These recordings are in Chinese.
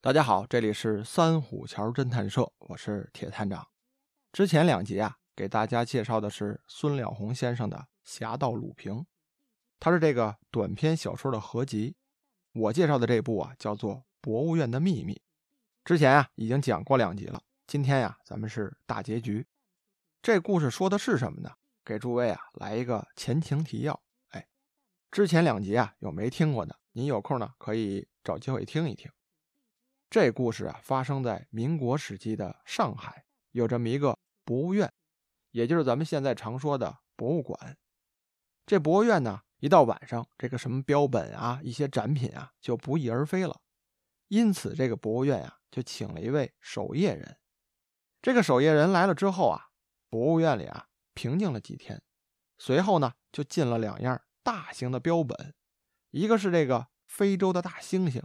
大家好，这里是三虎桥侦探社，我是铁探长。之前两集啊，给大家介绍的是孙了红先生的《侠盗鲁平》，他是这个短篇小说的合集。我介绍的这部啊，叫做《博物院的秘密》。之前啊，已经讲过两集了。今天呀，咱们是大结局。这故事说的是什么呢？给诸位啊来一个前情提要。哎，之前两集啊，有没听过的，您有空呢可以找机会听一听。这故事啊，发生在民国时期的上海，有这么一个博物院，也就是咱们现在常说的博物馆。这博物院呢，一到晚上，这个什么标本啊，一些展品啊，就不翼而飞了。因此，这个博物院呀，就请了一位守夜人。这个守夜人来了之后啊，博物院里啊平静了几天。随后呢，就进了两样大型的标本，一个是这个非洲的大猩猩。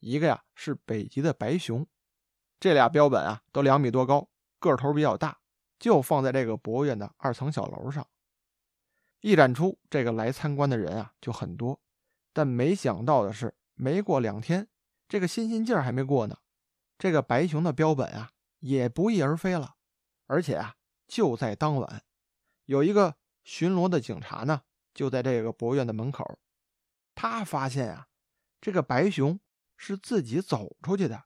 一个呀是北极的白熊，这俩标本啊都两米多高，个头比较大，就放在这个博物院的二层小楼上。一展出，这个来参观的人啊就很多。但没想到的是，没过两天，这个新鲜劲儿还没过呢，这个白熊的标本啊也不翼而飞了。而且啊，就在当晚，有一个巡逻的警察呢，就在这个博物院的门口，他发现啊，这个白熊。是自己走出去的，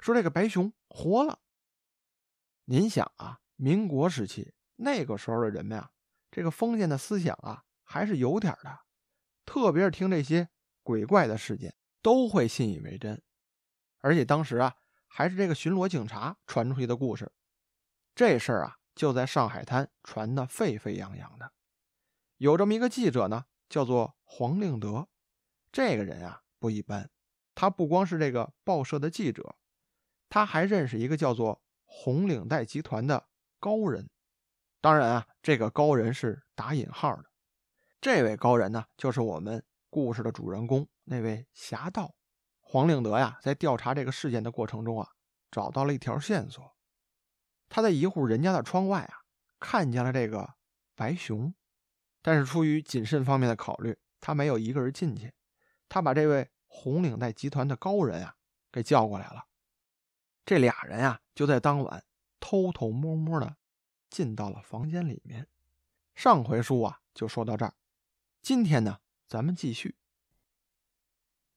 说这个白熊活了。您想啊，民国时期那个时候的人们啊，这个封建的思想啊还是有点的，特别是听这些鬼怪的事件，都会信以为真。而且当时啊，还是这个巡逻警察传出去的故事，这事儿啊就在上海滩传得沸沸扬扬的。有这么一个记者呢，叫做黄令德，这个人啊不一般。他不光是这个报社的记者，他还认识一个叫做红领带集团的高人。当然啊，这个高人是打引号的。这位高人呢，就是我们故事的主人公那位侠盗黄令德呀。在调查这个事件的过程中啊，找到了一条线索。他在一户人家的窗外啊，看见了这个白熊，但是出于谨慎方面的考虑，他没有一个人进去。他把这位。红领带集团的高人啊，给叫过来了。这俩人啊，就在当晚偷偷摸摸的进到了房间里面。上回书啊，就说到这儿。今天呢，咱们继续。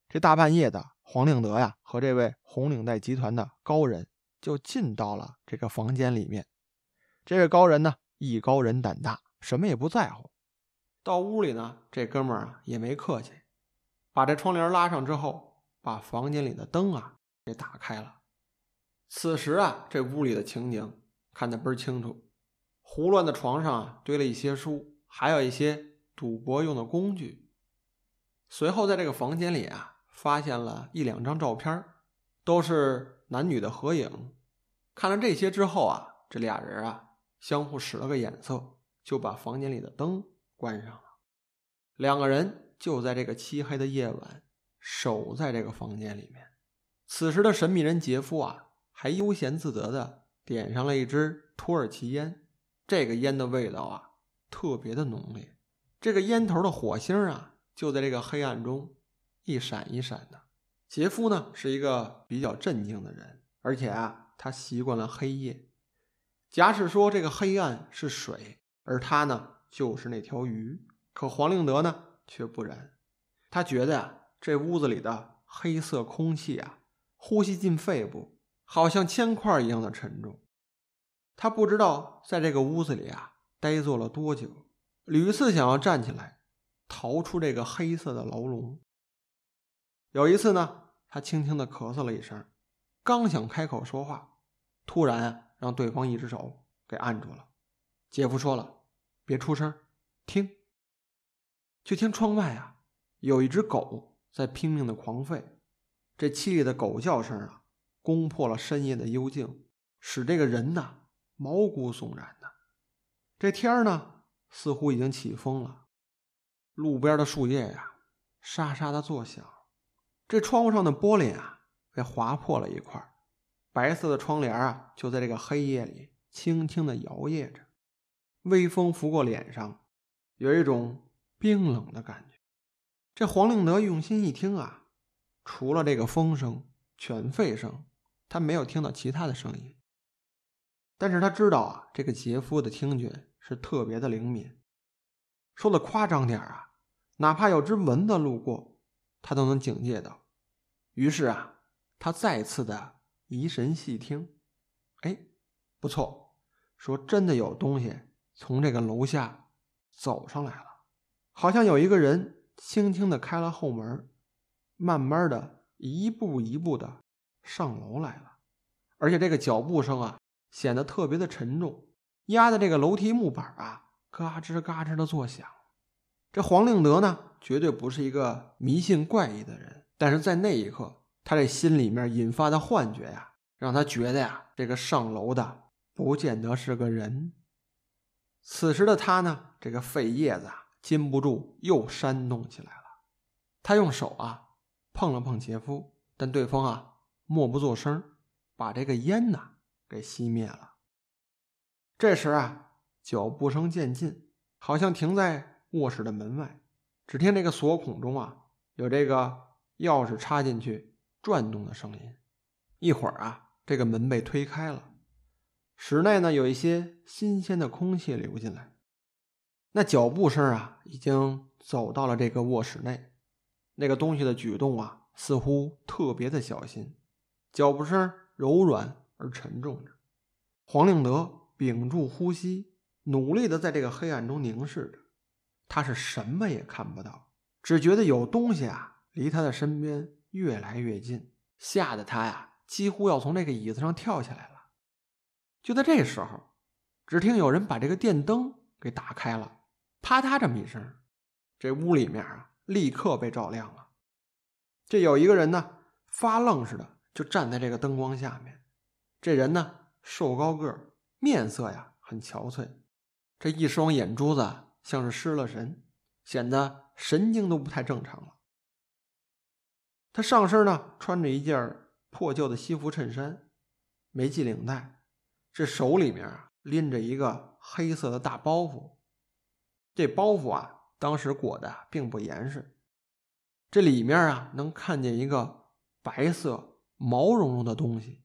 这大半夜的，黄令德呀和这位红领带集团的高人就进到了这个房间里面。这位高人呢，艺高人胆大，什么也不在乎。到屋里呢，这哥们儿啊也没客气。把这窗帘拉上之后，把房间里的灯啊给打开了。此时啊，这屋里的情景看得倍儿清楚。胡乱的床上啊堆了一些书，还有一些赌博用的工具。随后，在这个房间里啊，发现了一两张照片，都是男女的合影。看了这些之后啊，这俩人啊相互使了个眼色，就把房间里的灯关上了。两个人。就在这个漆黑的夜晚，守在这个房间里面。此时的神秘人杰夫啊，还悠闲自得的点上了一支土耳其烟。这个烟的味道啊，特别的浓烈。这个烟头的火星啊，就在这个黑暗中一闪一闪的。杰夫呢，是一个比较镇静的人，而且啊，他习惯了黑夜。假使说这个黑暗是水，而他呢，就是那条鱼。可黄令德呢？却不然，他觉得啊，这屋子里的黑色空气啊，呼吸进肺部，好像铅块一样的沉重。他不知道在这个屋子里啊，呆坐了多久，屡次想要站起来，逃出这个黑色的牢笼。有一次呢，他轻轻的咳嗽了一声，刚想开口说话，突然让对方一只手给按住了。姐夫说了：“别出声，听。”就听窗外啊，有一只狗在拼命的狂吠，这凄厉的狗叫声啊，攻破了深夜的幽静，使这个人呐毛骨悚然的。这天呢，似乎已经起风了，路边的树叶呀沙沙的作响，这窗户上的玻璃啊被划破了一块，白色的窗帘啊就在这个黑夜里轻轻的摇曳着，微风拂过脸上，有一种。冰冷的感觉。这黄令德用心一听啊，除了这个风声，犬吠声，他没有听到其他的声音。但是他知道啊，这个杰夫的听觉是特别的灵敏。说的夸张点啊，哪怕有只蚊子路过，他都能警戒到。于是啊，他再次的移神细听，哎，不错，说真的有东西从这个楼下走上来了，好像有一个人轻轻的开了后门，慢慢的一步一步的上楼来了，而且这个脚步声啊，显得特别的沉重，压的这个楼梯木板啊，嘎吱嘎吱的作响。这黄令德呢，绝对不是一个迷信怪异的人。但是在那一刻，他这心里面引发的幻觉呀，让他觉得呀，这个上楼的不见得是个人。此时的他呢，这个肺叶子啊，禁不住又煽动起来了。他用手啊碰了碰杰夫，但对方啊默不作声，把这个烟呢给熄灭了。这时啊，脚步声渐近，好像停在卧室的门外。只听这个锁孔中啊，有这个。钥匙插进去，转动的声音。一会儿啊，这个门被推开了，室内呢有一些新鲜的空气流进来。那脚步声啊，已经走到了这个卧室内。那个东西的举动啊，似乎特别的小心。脚步声柔软而沉重着。黄令德屏住呼吸，努力的在这个黑暗中凝视着。他是什么也看不到，只觉得有东西啊。离他的身边越来越近，吓得他呀几乎要从那个椅子上跳下来了。就在这时候，只听有人把这个电灯给打开了，啪嗒这么一声，这屋里面啊立刻被照亮了。这有一个人呢发愣似的就站在这个灯光下面，这人呢瘦高个，面色呀很憔悴，这一双眼珠子像是失了神，显得神经都不太正常了。他上身呢穿着一件破旧的西服衬衫，没系领带，这手里面啊拎着一个黑色的大包袱。这包袱啊当时裹的并不严实，这里面啊能看见一个白色毛茸茸的东西。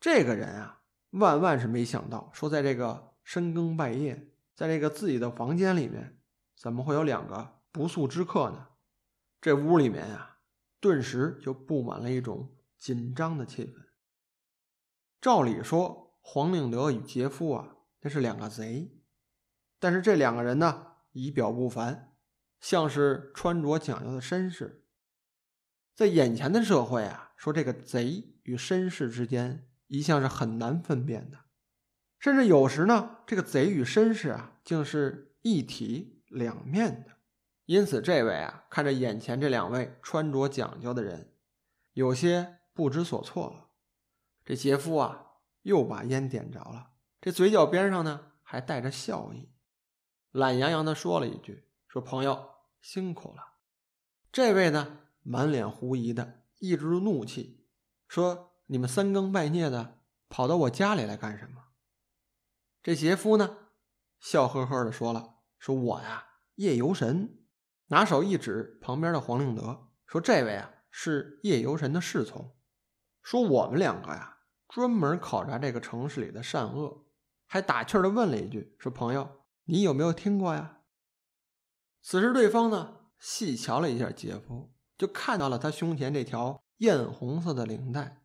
这个人啊万万是没想到，说在这个深更半夜，在这个自己的房间里面，怎么会有两个不速之客呢？这屋里面啊。顿时就布满了一种紧张的气氛。照理说，黄令德与杰夫啊，那是两个贼，但是这两个人呢，仪表不凡，像是穿着讲究的绅士。在眼前的社会啊，说这个贼与绅士之间一向是很难分辨的，甚至有时呢，这个贼与绅士啊，竟是一体两面的。因此，这位啊，看着眼前这两位穿着讲究的人，有些不知所措了。这杰夫啊，又把烟点着了，这嘴角边上呢，还带着笑意，懒洋洋的说了一句：“说朋友辛苦了。”这位呢，满脸狐疑的，一直怒气，说：“你们三更半夜的跑到我家里来干什么？”这杰夫呢，笑呵呵的说了：“说我呀，夜游神。”拿手一指旁边的黄令德，说：“这位啊是夜游神的侍从，说我们两个呀专门考察这个城市里的善恶，还打趣的问了一句：说朋友，你有没有听过呀？”此时对方呢细瞧了一下杰夫，就看到了他胸前这条艳红色的领带，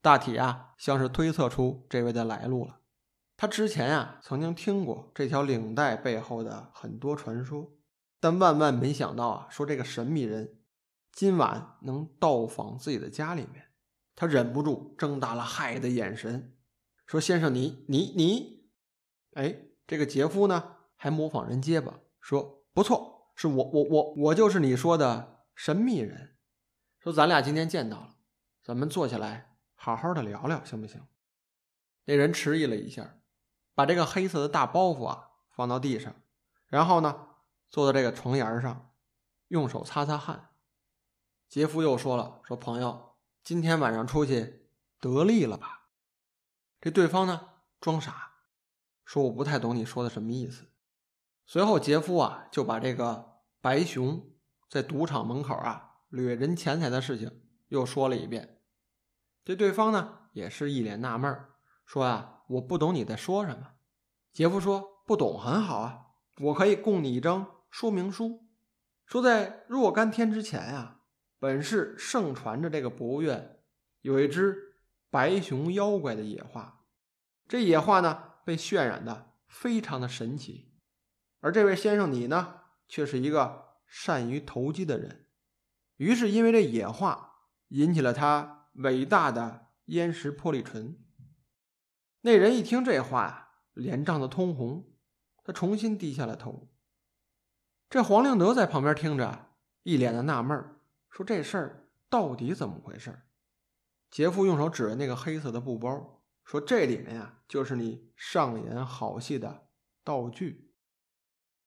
大体啊像是推测出这位的来路了。他之前啊曾经听过这条领带背后的很多传说。但万万没想到啊！说这个神秘人今晚能到访自己的家里面，他忍不住睁大了骇的眼神，说：“先生，你你你，哎，这个杰夫呢，还模仿人结巴，说不错，是我我我我就是你说的神秘人。说咱俩今天见到了，咱们坐下来好好的聊聊，行不行？”那人迟疑了一下，把这个黑色的大包袱啊放到地上，然后呢。坐在这个床沿上，用手擦擦汗。杰夫又说了：“说朋友，今天晚上出去得利了吧？”这对方呢装傻，说：“我不太懂你说的什么意思。”随后，杰夫啊就把这个白熊在赌场门口啊掠人钱财的事情又说了一遍，这对方呢也是一脸纳闷，说啊，我不懂你在说什么。杰夫说，不懂很好啊，我可以供你一张说明书，说在若干天之前啊，本市盛传着这个博物院有一只白熊妖怪的野画，这野画呢被渲染的非常的神奇，而这位先生你呢，却是一个善于投机的人，于是因为这野话引起了他。伟大的烟石破利唇。那人一听这话呀，脸涨得通红，他重新低下了头。这黄令德在旁边听着，一脸的纳闷说：“这事儿到底怎么回事？”杰夫用手指着那个黑色的布包，说：“这里面呀，就是你上演好戏的道具。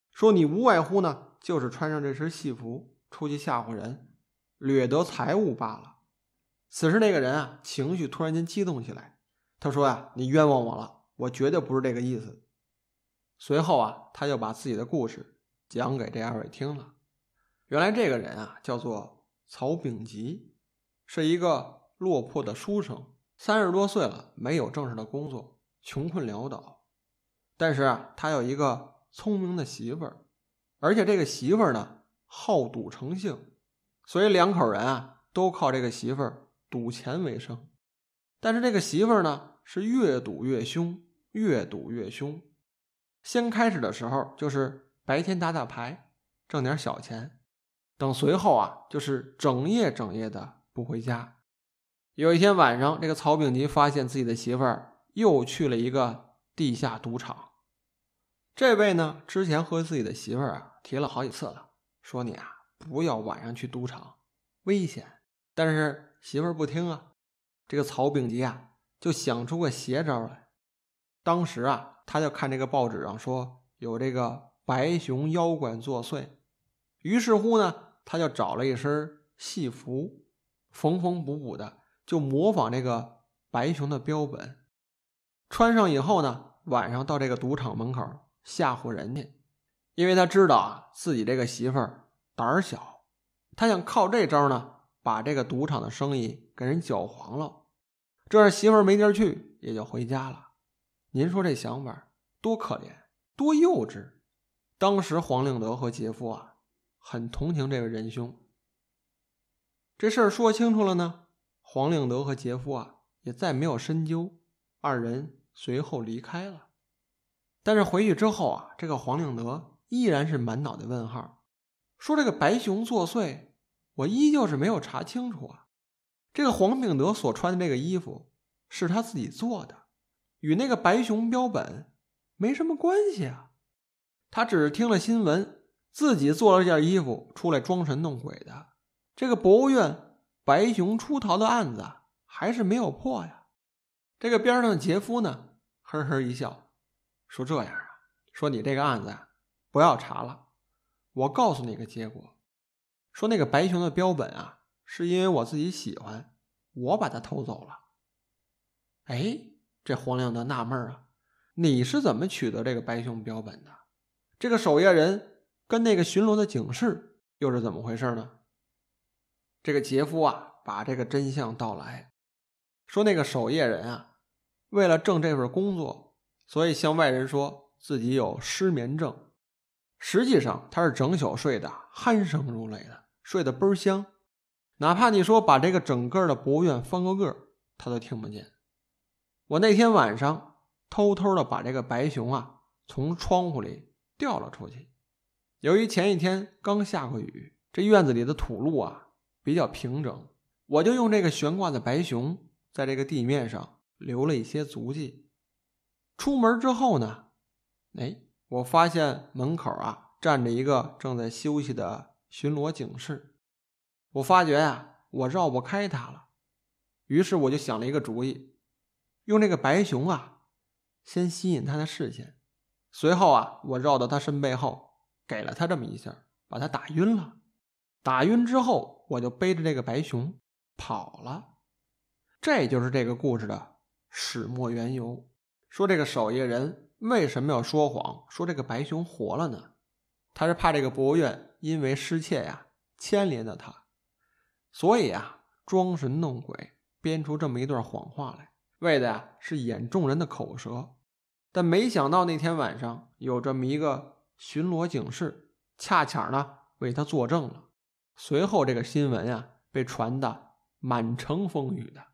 说你无外乎呢，就是穿上这身戏服出去吓唬人，掠得财物罢了。”此时，那个人啊，情绪突然间激动起来。他说：“呀，你冤枉我了，我绝对不是这个意思。”随后啊，他就把自己的故事讲给这二位听了。原来这个人啊，叫做曹炳吉，是一个落魄的书生，三十多岁了，没有正式的工作，穷困潦倒。但是啊，他有一个聪明的媳妇儿，而且这个媳妇儿呢，好赌成性，所以两口人啊，都靠这个媳妇儿。赌钱为生，但是这个媳妇儿呢是越赌越凶，越赌越凶。先开始的时候就是白天打打牌，挣点小钱，等随后啊就是整夜整夜的不回家。有一天晚上，这个曹炳吉发现自己的媳妇儿又去了一个地下赌场。这位呢之前和自己的媳妇儿啊提了好几次了，说你啊不要晚上去赌场，危险。但是。媳妇儿不听啊，这个曹炳吉啊就想出个邪招来。当时啊，他就看这个报纸上说有这个白熊妖怪作祟，于是乎呢，他就找了一身戏服，缝缝补补的，就模仿这个白熊的标本，穿上以后呢，晚上到这个赌场门口吓唬人家，因为他知道啊自己这个媳妇儿胆儿小，他想靠这招呢。把这个赌场的生意给人搅黄了，这样媳妇儿没地儿去，也就回家了。您说这想法多可怜，多幼稚！当时黄令德和杰夫啊，很同情这位仁兄。这事儿说清楚了呢，黄令德和杰夫啊，也再没有深究。二人随后离开了。但是回去之后啊，这个黄令德依然是满脑袋问号，说这个白熊作祟。我依旧是没有查清楚啊，这个黄炳德所穿的这个衣服是他自己做的，与那个白熊标本没什么关系啊。他只是听了新闻，自己做了件衣服出来装神弄鬼的。这个博物院白熊出逃的案子还是没有破呀。这个边上的杰夫呢，呵呵一笑，说：“这样啊，说你这个案子不要查了，我告诉你个结果。”说那个白熊的标本啊，是因为我自己喜欢，我把它偷走了。哎，这黄亮德纳闷啊，你是怎么取得这个白熊标本的？这个守夜人跟那个巡逻的警士又是怎么回事呢？这个杰夫啊，把这个真相道来，说那个守夜人啊，为了挣这份工作，所以向外人说自己有失眠症。实际上他是整宿睡的鼾声如雷的，睡得倍儿香，哪怕你说把这个整个的博物院翻个个，他都听不见。我那天晚上偷偷的把这个白熊啊从窗户里掉了出去。由于前一天刚下过雨，这院子里的土路啊比较平整，我就用这个悬挂的白熊在这个地面上留了一些足迹。出门之后呢，哎。我发现门口啊站着一个正在休息的巡逻警士，我发觉呀我绕不开他了，于是我就想了一个主意，用这个白熊啊先吸引他的视线，随后啊我绕到他身背后给了他这么一下，把他打晕了。打晕之后，我就背着这个白熊跑了。这就是这个故事的始末缘由。说这个守夜人。为什么要说谎？说这个白熊活了呢？他是怕这个博物院因为失窃呀牵连到他，所以啊装神弄鬼，编出这么一段谎话来，为的呀是掩众人的口舌。但没想到那天晚上有这么一个巡逻警示，恰巧呢为他作证了。随后这个新闻呀被传得满城风雨的。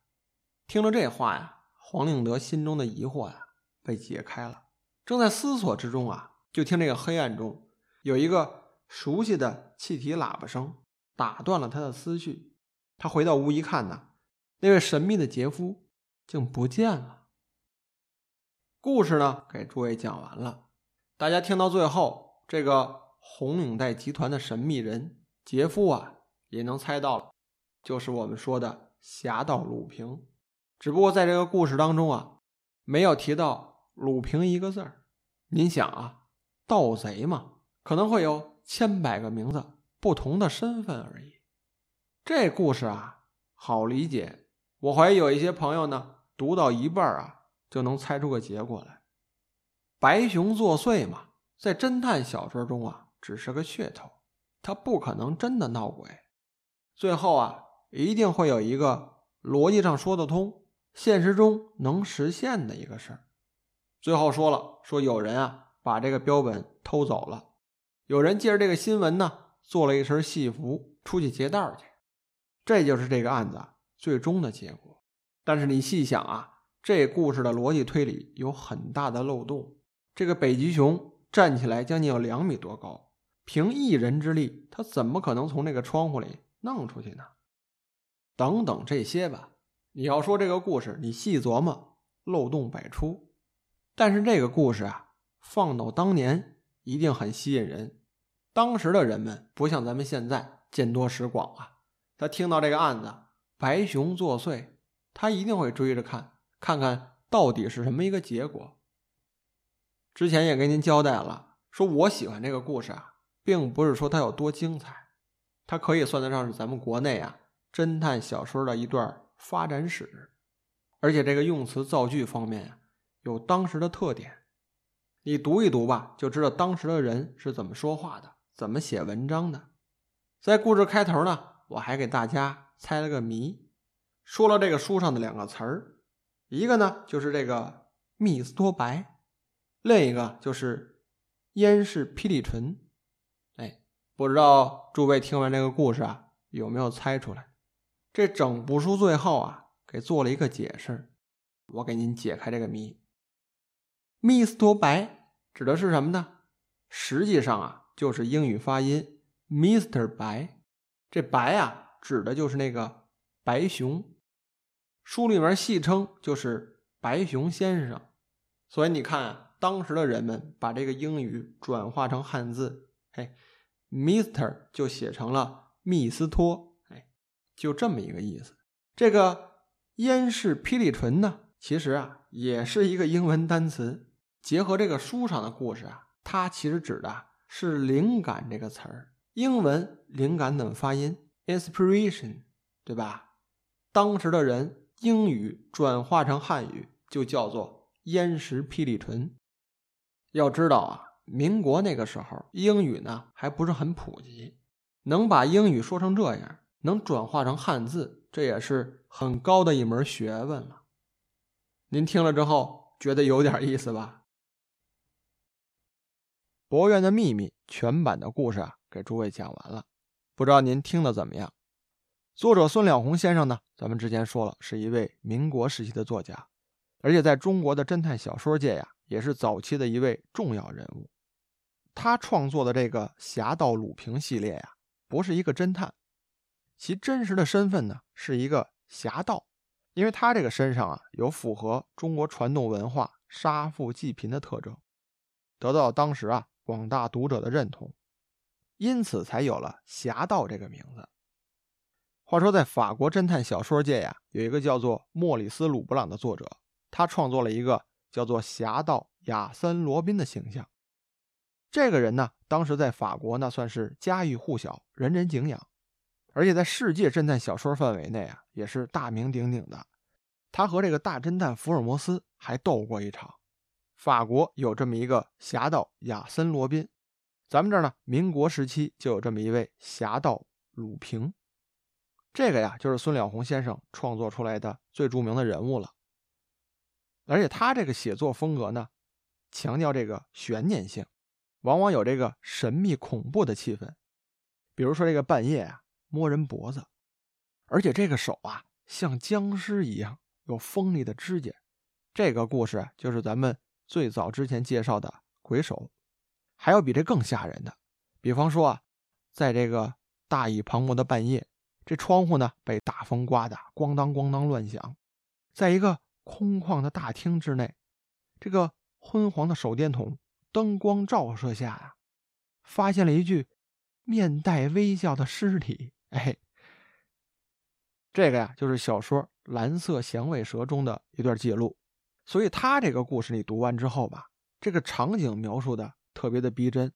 听了这话呀，黄令德心中的疑惑呀被解开了。正在思索之中啊，就听这个黑暗中有一个熟悉的气体喇叭声打断了他的思绪。他回到屋一看呢，那位神秘的杰夫竟不见了。故事呢，给诸位讲完了。大家听到最后，这个红领带集团的神秘人杰夫啊，也能猜到了，就是我们说的侠盗鲁平。只不过在这个故事当中啊，没有提到鲁平一个字儿。您想啊，盗贼嘛，可能会有千百个名字、不同的身份而已。这故事啊，好理解。我怀疑有一些朋友呢，读到一半啊，就能猜出个结果来。白熊作祟嘛，在侦探小说中啊，只是个噱头，他不可能真的闹鬼。最后啊，一定会有一个逻辑上说得通、现实中能实现的一个事儿。最后说了，说有人啊，把这个标本偷走了，有人借着这个新闻呢，做了一身戏服出去劫道去。这就是这个案子最终的结果，但是你细想啊，这故事的逻辑推理有很大的漏洞。这个北极熊站起来将近有两米多高，凭一人之力，他怎么可能从那个窗户里弄出去呢？等等这些吧。你要说这个故事，你细琢磨，漏洞百出。但是这个故事啊，放到当年一定很吸引人。当时的人们不像咱们现在见多识广啊。他听到这个案子，白熊作祟，他一定会追着看，看看到底是什么一个结果。之前也跟您交代了，说我喜欢这个故事啊，并不是说它有多精彩，它可以算得上是咱们国内啊侦探小说的一段发展史，而且这个用词造句方面啊有当时的特点，你读一读吧，就知道当时的人是怎么说话的，怎么写文章的。在故事开头呢。我还给大家猜了个谜，说了这个书上的两个词儿，一个呢就是这个密斯托白，另一个就是烟氏霹雳醇。不知道诸位听完这个故事啊，有没有猜出来？这整部书最后啊，给做了一个解释，我给您解开这个谜。蜜斯托白指的是什么呢？实际上啊，就是英语发音 Mr. 白。这白啊，指的就是那个白熊，书里面戏称就是白熊先生。所以你看，当时的人们把这个英语转化成汉字，嘿，Mister 就写成了密斯托，哎，就这么一个意思。这个烟氏霹雳醇呢，其实啊也是一个英文单词，结合这个书上的故事啊，它其实指的是灵感这个词儿。英文灵感怎么发音？inspiration，对吧？当时的人英语转化成汉语就叫做烟石霹雳醇。要知道啊，民国那个时候英语呢还不是很普及，能把英语说成这样，能转化成汉字，这也是很高的一门学问了。您听了之后觉得有点意思吧？《博院的秘密》全版的故事啊。给诸位讲完了，不知道您听的怎么样？作者孙了红先生呢？咱们之前说了，是一位民国时期的作家，而且在中国的侦探小说界呀，也是早期的一位重要人物。他创作的这个《侠盗鲁平》系列呀，不是一个侦探，其真实的身份呢是一个侠盗，因为他这个身上啊有符合中国传统文化杀富济贫的特征，得到当时啊广大读者的认同。因此才有了“侠盗”这个名字。话说，在法国侦探小说界呀，有一个叫做莫里斯·鲁布朗的作者，他创作了一个叫做“侠盗亚森·罗宾”的形象。这个人呢，当时在法国那算是家喻户晓，人人敬仰，而且在世界侦探小说范围内啊，也是大名鼎鼎的。他和这个大侦探福尔摩斯还斗过一场。法国有这么一个侠盗亚森·罗宾。咱们这儿呢，民国时期就有这么一位侠盗鲁平。这个呀，就是孙了红先生创作出来的最著名的人物了。而且他这个写作风格呢，强调这个悬念性，往往有这个神秘恐怖的气氛。比如说这个半夜啊，摸人脖子，而且这个手啊，像僵尸一样有锋利的指甲。这个故事就是咱们最早之前介绍的鬼手。还有比这更吓人的，比方说啊，在这个大雨磅礴的半夜。这窗户呢被大风刮得咣当咣当乱响，在一个空旷的大厅之内，这个昏黄的手电筒灯光照射下呀，发现了一具面带微笑的尸体。哎，这个呀就是小说《蓝色响尾蛇》中的一段记录。所以他这个故事你读完之后吧，这个场景描述的特别的逼真，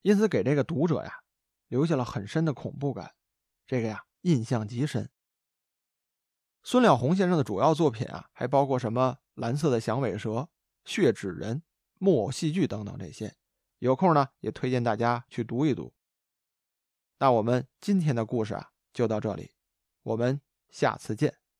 因此给这个读者呀留下了很深的恐怖感。这个呀。印象极深。孙了红先生的主要作品啊，还包括什么《蓝色的响尾蛇》《血纸人》《木偶戏剧》等等这些。有空呢，也推荐大家去读一读。那我们今天的故事啊，就到这里，我们下次见。